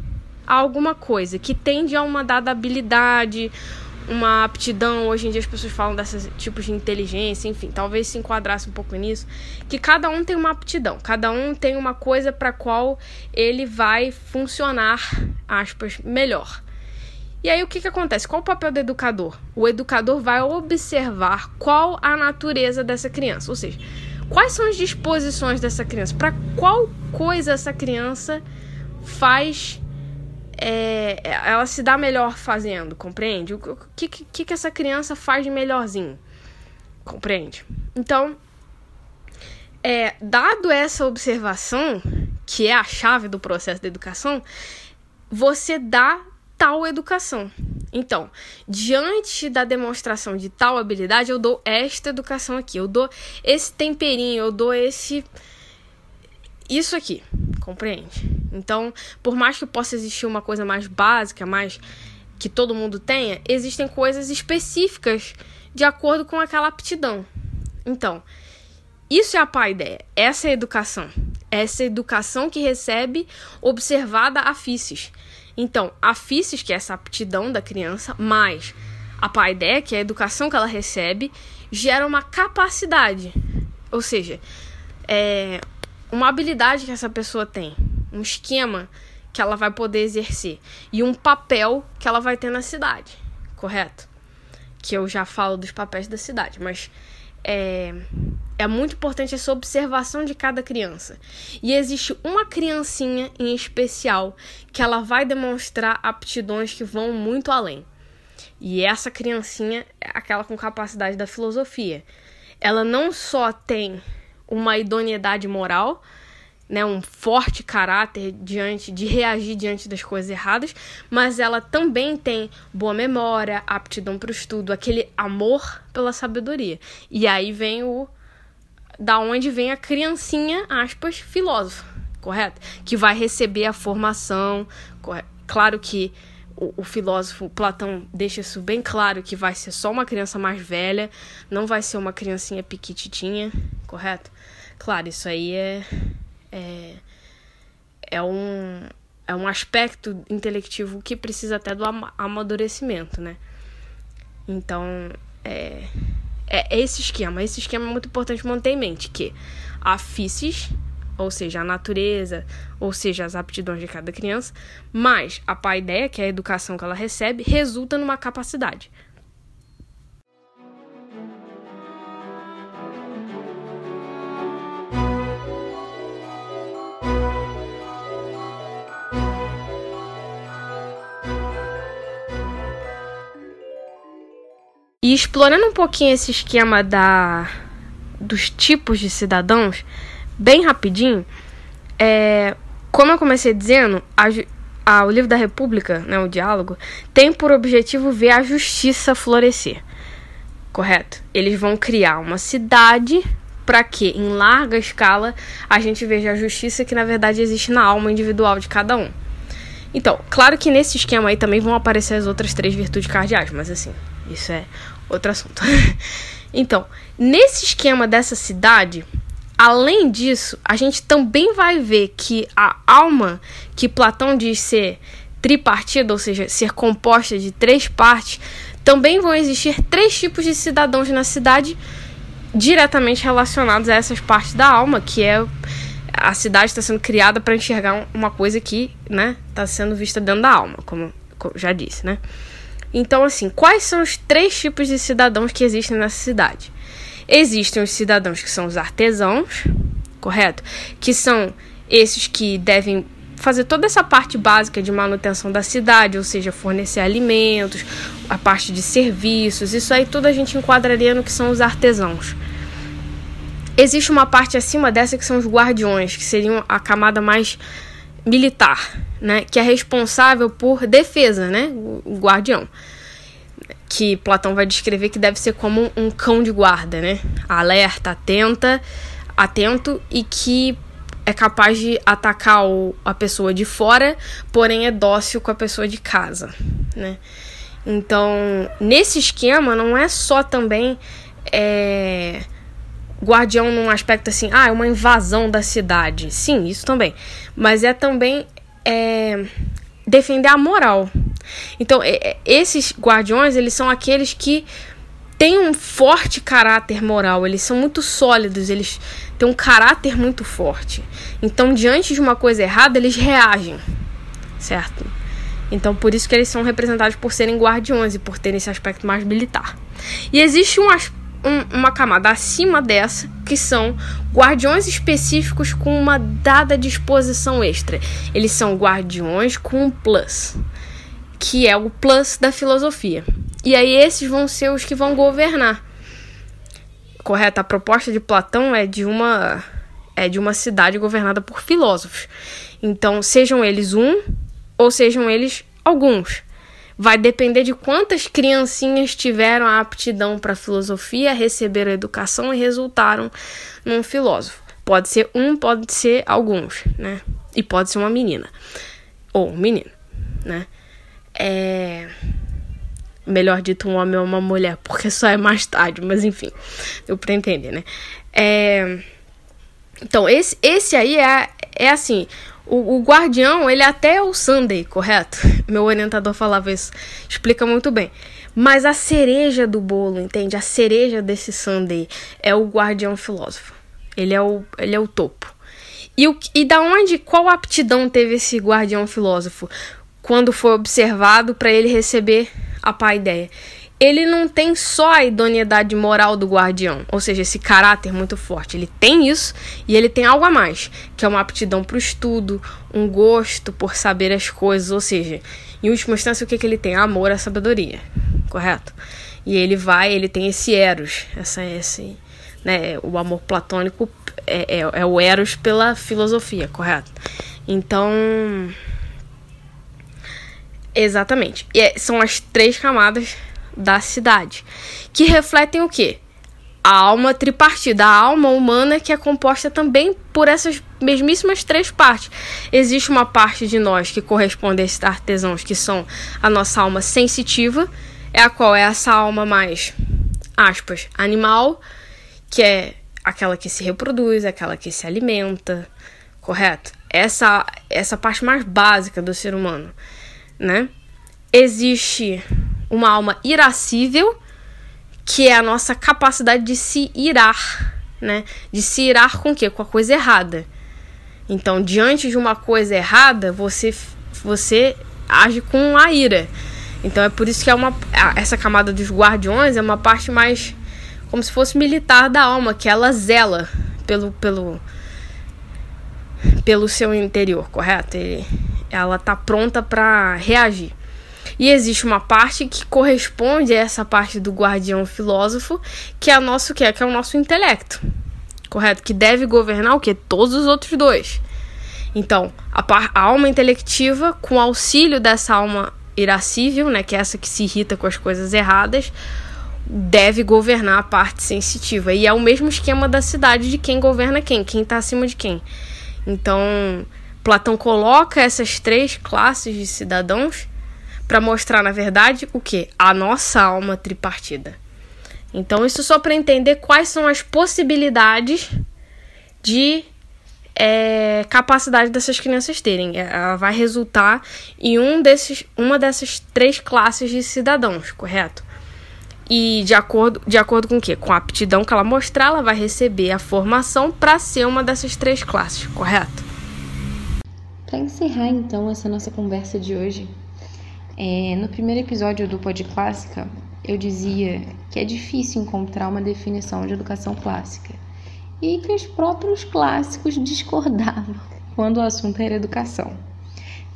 a alguma coisa, que tende a uma dada habilidade, uma aptidão. Hoje em dia as pessoas falam desses tipos de inteligência, enfim, talvez se enquadrasse um pouco nisso, que cada um tem uma aptidão, cada um tem uma coisa para qual ele vai funcionar, aspas, melhor. E aí o que, que acontece? Qual o papel do educador? O educador vai observar qual a natureza dessa criança, ou seja, quais são as disposições dessa criança, para qual coisa essa criança faz é, ela se dá melhor fazendo, compreende? O que, que, que essa criança faz de melhorzinho, compreende? Então, é, dado essa observação, que é a chave do processo da educação, você dá tal educação. Então, diante da demonstração de tal habilidade, eu dou esta educação aqui, eu dou esse temperinho, eu dou esse. Isso aqui, compreende? Então, por mais que possa existir uma coisa mais básica, mais que todo mundo tenha, existem coisas específicas de acordo com aquela aptidão. Então, isso é a paideia, essa é a educação. Essa é educação que recebe observada a FICES. Então, a FICES, que é essa aptidão da criança, mais a paideia, que é a educação que ela recebe, gera uma capacidade. Ou seja, é uma habilidade que essa pessoa tem, um esquema que ela vai poder exercer e um papel que ela vai ter na cidade, correto? Que eu já falo dos papéis da cidade, mas é, é muito importante essa observação de cada criança. E existe uma criancinha em especial que ela vai demonstrar aptidões que vão muito além. E essa criancinha é aquela com capacidade da filosofia. Ela não só tem uma idoneidade moral, né, um forte caráter diante de reagir diante das coisas erradas, mas ela também tem boa memória, aptidão para o estudo, aquele amor pela sabedoria. E aí vem o da onde vem a criancinha, aspas, filósofo, correto? Que vai receber a formação, correto? claro que o, o, filósofo Platão deixa isso bem claro que vai ser só uma criança mais velha, não vai ser uma criancinha piquititinha, correto? Claro, isso aí é é, é, um, é um aspecto intelectivo que precisa até do amadurecimento, né? Então, é, é esse esquema. Esse esquema é muito importante manter em mente que a FICES, ou seja, a natureza, ou seja, as aptidões de cada criança, mais a paideia, que é a educação que ela recebe, resulta numa capacidade. E explorando um pouquinho esse esquema da dos tipos de cidadãos, bem rapidinho, é, como eu comecei dizendo, a, a, o livro da República, né, o diálogo, tem por objetivo ver a justiça florescer. Correto? Eles vão criar uma cidade para que, em larga escala, a gente veja a justiça que na verdade existe na alma individual de cada um. Então, claro que nesse esquema aí também vão aparecer as outras três virtudes cardeais, mas assim, isso é outro assunto. [laughs] então, nesse esquema dessa cidade, além disso, a gente também vai ver que a alma que Platão diz ser tripartida, ou seja, ser composta de três partes, também vão existir três tipos de cidadãos na cidade diretamente relacionados a essas partes da alma, que é a cidade está sendo criada para enxergar uma coisa que, né, está sendo vista dentro da alma, como, como já disse, né? Então, assim, quais são os três tipos de cidadãos que existem nessa cidade? Existem os cidadãos que são os artesãos, correto? Que são esses que devem fazer toda essa parte básica de manutenção da cidade, ou seja, fornecer alimentos, a parte de serviços, isso aí tudo a gente enquadraria no que são os artesãos. Existe uma parte acima dessa que são os guardiões, que seriam a camada mais militar, né, que é responsável por defesa, né, o guardião, que Platão vai descrever que deve ser como um cão de guarda, né, alerta, atenta, atento e que é capaz de atacar o, a pessoa de fora, porém é dócil com a pessoa de casa, né. Então, nesse esquema não é só também é, guardião num aspecto assim, ah, é uma invasão da cidade. Sim, isso também. Mas é também é, defender a moral. Então, é, esses guardiões, eles são aqueles que têm um forte caráter moral, eles são muito sólidos, eles têm um caráter muito forte. Então, diante de uma coisa errada, eles reagem, certo? Então, por isso que eles são representados por serem guardiões e por terem esse aspecto mais militar. E existe um aspecto um, uma camada acima dessa, que são guardiões específicos com uma dada disposição extra. Eles são guardiões com um plus, que é o plus da filosofia. E aí esses vão ser os que vão governar. Correto? A proposta de Platão é de uma é de uma cidade governada por filósofos. Então, sejam eles um ou sejam eles alguns vai depender de quantas criancinhas tiveram a aptidão para filosofia, receberam educação e resultaram num filósofo. Pode ser um, pode ser alguns, né? E pode ser uma menina ou um menino, né? É melhor dito, um homem ou uma mulher, porque só é mais tarde, mas enfim, deu pra entender, né? É... Então, esse, esse aí é, é assim, o, o guardião, ele até é o Sunday, correto? [laughs] Meu orientador falava isso, explica muito bem. Mas a cereja do bolo, entende? A cereja desse Sunday é o guardião filósofo. Ele é o, ele é o topo. E, o, e da onde, qual aptidão teve esse guardião filósofo? Quando foi observado para ele receber a paideia. Ele não tem só a idoneidade moral do guardião, ou seja, esse caráter muito forte. Ele tem isso e ele tem algo a mais, que é uma aptidão para o estudo, um gosto por saber as coisas, ou seja, em última instância, o que, que ele tem? Amor à sabedoria, correto? E ele vai, ele tem esse eros, essa, esse, né, o amor platônico é, é, é o eros pela filosofia, correto? Então, Exatamente. E é, são as três camadas da cidade, que refletem o quê? A alma tripartida, a alma humana que é composta também por essas mesmíssimas três partes. Existe uma parte de nós que corresponde a esses artesãos, que são a nossa alma sensitiva, é a qual é essa alma mais, aspas, animal, que é aquela que se reproduz, aquela que se alimenta, correto? Essa, essa parte mais básica do ser humano né? Existe uma alma irascível, que é a nossa capacidade de se irar, né? De se irar com o quê? Com a coisa errada. Então, diante de uma coisa errada, você você age com a ira. Então é por isso que é uma essa camada dos guardiões é uma parte mais como se fosse militar da alma, que ela zela pelo pelo pelo seu interior, correto? Ela tá pronta para reagir. E existe uma parte que corresponde a essa parte do guardião filósofo, que é nosso que é, que é o nosso intelecto. Correto? Que deve governar o que todos os outros dois. Então, a, a alma intelectiva, com auxílio dessa alma irascível, né, que é essa que se irrita com as coisas erradas, deve governar a parte sensitiva. E é o mesmo esquema da cidade de quem governa quem, quem está acima de quem. Então, Platão coloca essas três classes de cidadãos para mostrar, na verdade, o que? A nossa alma tripartida. Então, isso só para entender quais são as possibilidades de é, capacidade dessas crianças terem. É, ela vai resultar em um desses, uma dessas três classes de cidadãos, correto? E de acordo, de acordo com o quê? Com a aptidão que ela mostrar, ela vai receber a formação para ser uma dessas três classes, correto? Para encerrar então essa nossa conversa de hoje, é, no primeiro episódio do Pod Clássica, eu dizia que é difícil encontrar uma definição de educação clássica e que os próprios clássicos [laughs] discordavam quando o assunto era educação.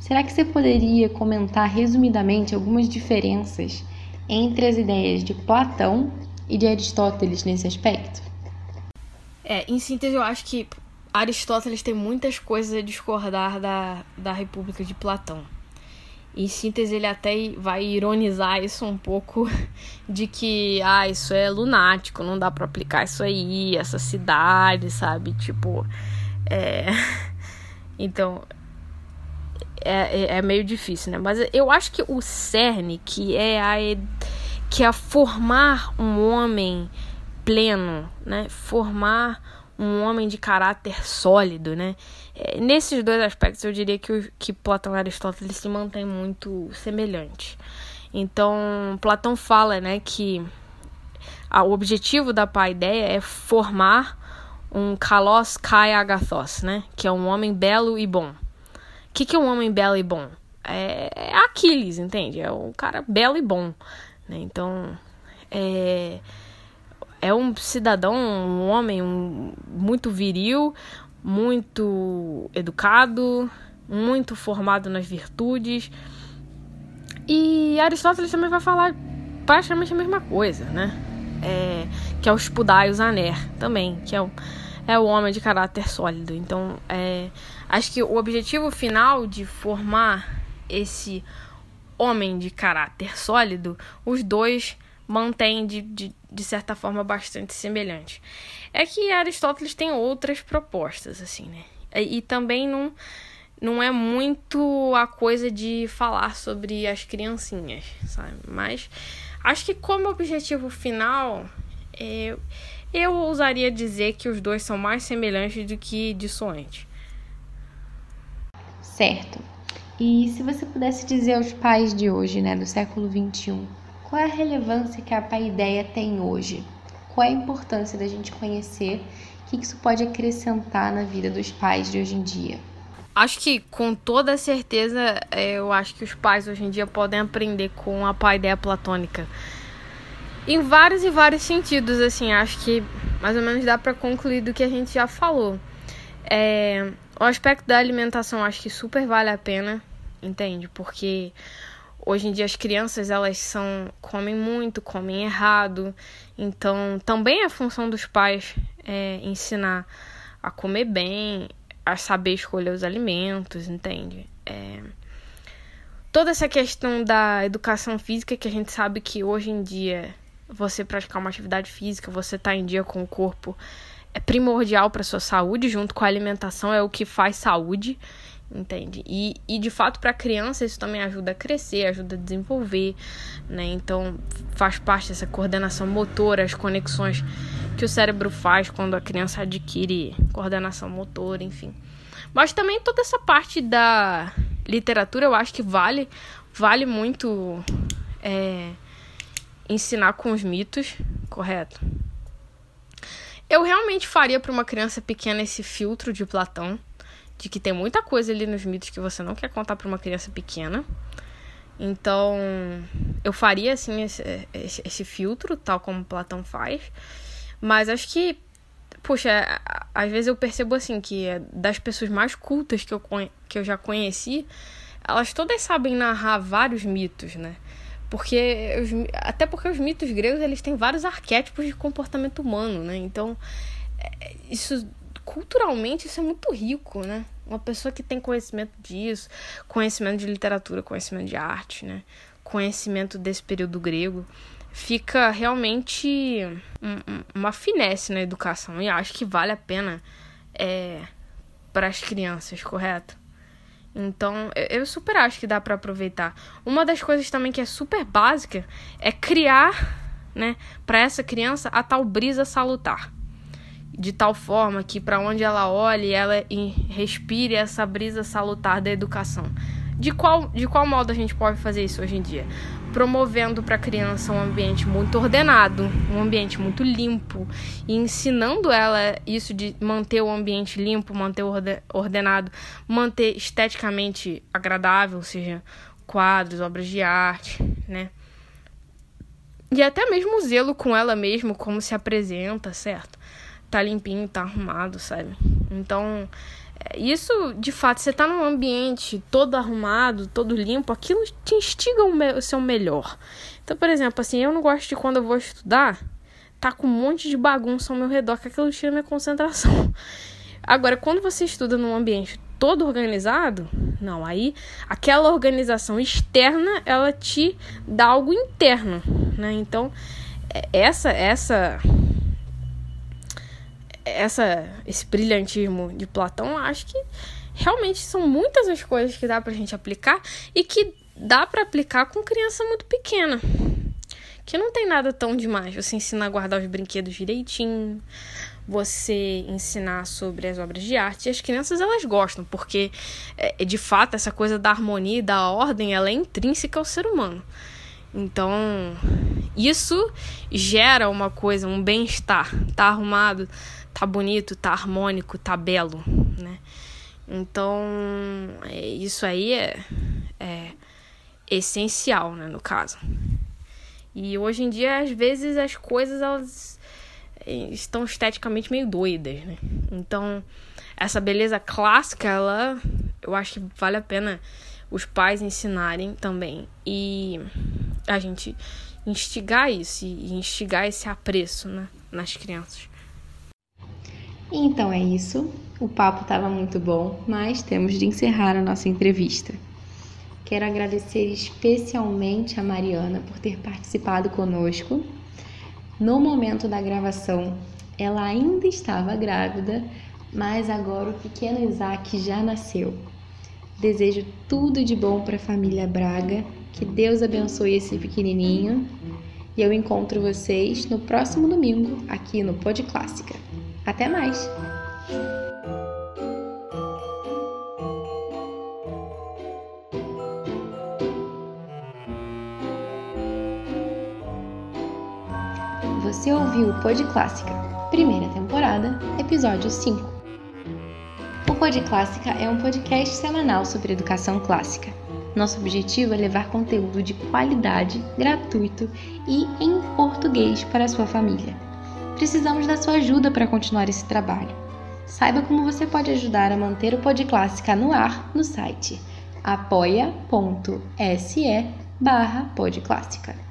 Será que você poderia comentar resumidamente algumas diferenças entre as ideias de Platão e de Aristóteles nesse aspecto? É, em síntese, eu acho que Aristóteles tem muitas coisas a discordar da, da República de Platão. Em síntese, ele até vai ironizar isso um pouco [laughs] de que, ah, isso é lunático, não dá para aplicar isso aí, essa cidade, sabe? Tipo, é. [laughs] Então, é, é, é meio difícil, né? Mas eu acho que o cerne, que é a, que é formar um homem pleno, né? Formar um homem de caráter sólido, né? É, nesses dois aspectos, eu diria que, que Platão e Aristóteles se mantêm muito semelhantes. Então, Platão fala, né, que a, o objetivo da paideia é formar um kalos kai agathos, né? Que é um homem belo e bom. O que, que é um homem belo e bom? É, é Aquiles, entende? É um cara belo e bom. Né? Então, é é um cidadão, um homem um, muito viril, muito educado, muito formado nas virtudes. E Aristóteles também vai falar praticamente a mesma coisa, né? É, que é o Spudaios Aner também, que é o, é o homem de caráter sólido. Então, é, acho que o objetivo final de formar esse homem de caráter sólido, os dois mantêm de, de, de certa forma bastante semelhante. É que Aristóteles tem outras propostas, assim, né? E, e também não, não é muito a coisa de falar sobre as criancinhas, sabe? Mas acho que como objetivo final, eu, eu ousaria dizer que os dois são mais semelhantes do que dissoantes. Certo. E se você pudesse dizer aos pais de hoje, né, do século XXI, qual é a relevância que a paideia tem hoje? Qual é a importância da gente conhecer? O que isso pode acrescentar na vida dos pais de hoje em dia? Acho que com toda certeza, é, eu acho que os pais hoje em dia podem aprender com a paideia platônica. Em vários e vários sentidos, assim, acho que mais ou menos dá para concluir do que a gente já falou. É, o aspecto da alimentação acho que super vale a pena, entende? Porque hoje em dia as crianças elas são comem muito, comem errado. Então também é função dos pais é, ensinar a comer bem, a saber escolher os alimentos, entende? É, toda essa questão da educação física que a gente sabe que hoje em dia você praticar uma atividade física, você tá em dia com o corpo é primordial para sua saúde, junto com a alimentação, é o que faz saúde, entende? E, e de fato, para a criança, isso também ajuda a crescer, ajuda a desenvolver, né? Então, faz parte dessa coordenação motora, as conexões que o cérebro faz quando a criança adquire coordenação motora, enfim. Mas também toda essa parte da literatura, eu acho que vale, vale muito é, ensinar com os mitos, correto? Eu realmente faria para uma criança pequena esse filtro de Platão, de que tem muita coisa ali nos mitos que você não quer contar para uma criança pequena. Então, eu faria assim esse, esse, esse, filtro, tal como Platão faz. Mas acho que, puxa, às vezes eu percebo assim que das pessoas mais cultas que eu, que eu já conheci, elas todas sabem narrar vários mitos, né? Porque os, até porque os mitos gregos eles têm vários arquétipos de comportamento humano, né? Então, é, isso culturalmente isso é muito rico, né? Uma pessoa que tem conhecimento disso, conhecimento de literatura, conhecimento de arte, né? Conhecimento desse período grego, fica realmente um, uma finesse na educação e acho que vale a pena é, para as crianças, correto? Então, eu super acho que dá para aproveitar. Uma das coisas também que é super básica é criar, né, para essa criança a tal brisa salutar. De tal forma que para onde ela olhe, ela respire essa brisa salutar da educação. De qual, de qual modo a gente pode fazer isso hoje em dia? Promovendo para a criança um ambiente muito ordenado, um ambiente muito limpo, e ensinando ela isso de manter o ambiente limpo, manter ordenado, manter esteticamente agradável, ou seja, quadros, obras de arte, né? E até mesmo o zelo com ela mesmo, como se apresenta, certo? Tá limpinho, tá arrumado, sabe? Então, isso, de fato, você tá num ambiente todo arrumado, todo limpo, aquilo te instiga o seu melhor. Então, por exemplo, assim, eu não gosto de quando eu vou estudar, tá com um monte de bagunça ao meu redor, que aquilo tira minha concentração. [laughs] Agora, quando você estuda num ambiente todo organizado, não, aí aquela organização externa, ela te dá algo interno, né? Então, é, essa essa essa esse brilhantismo de Platão, acho que realmente são muitas as coisas que dá pra gente aplicar e que dá para aplicar com criança muito pequena. Que não tem nada tão demais. Você ensina a guardar os brinquedos direitinho, você ensinar sobre as obras de arte. E as crianças elas gostam, porque é, de fato essa coisa da harmonia e da ordem ela é intrínseca ao ser humano. Então, isso gera uma coisa, um bem-estar. Tá arrumado, tá bonito, tá harmônico, tá belo, né? Então, é, isso aí é, é essencial, né, no caso. E hoje em dia, às vezes, as coisas elas é, estão esteticamente meio doidas, né? Então, essa beleza clássica, ela eu acho que vale a pena os pais ensinarem também e a gente instigar isso e instigar esse apreço, né, nas crianças. Então é isso. O papo estava muito bom, mas temos de encerrar a nossa entrevista. Quero agradecer especialmente a Mariana por ter participado conosco. No momento da gravação, ela ainda estava grávida, mas agora o pequeno Isaac já nasceu. Desejo tudo de bom para a família Braga, que Deus abençoe esse pequenininho. E eu encontro vocês no próximo domingo aqui no Pod Clássica. Até mais! Você ouviu o Pod Clássica, primeira temporada, episódio 5. Pod Clássica é um podcast semanal sobre educação clássica. Nosso objetivo é levar conteúdo de qualidade, gratuito e em português para a sua família. Precisamos da sua ajuda para continuar esse trabalho. Saiba como você pode ajudar a manter o Pod Clássica no ar no site apoia.se barra podclássica.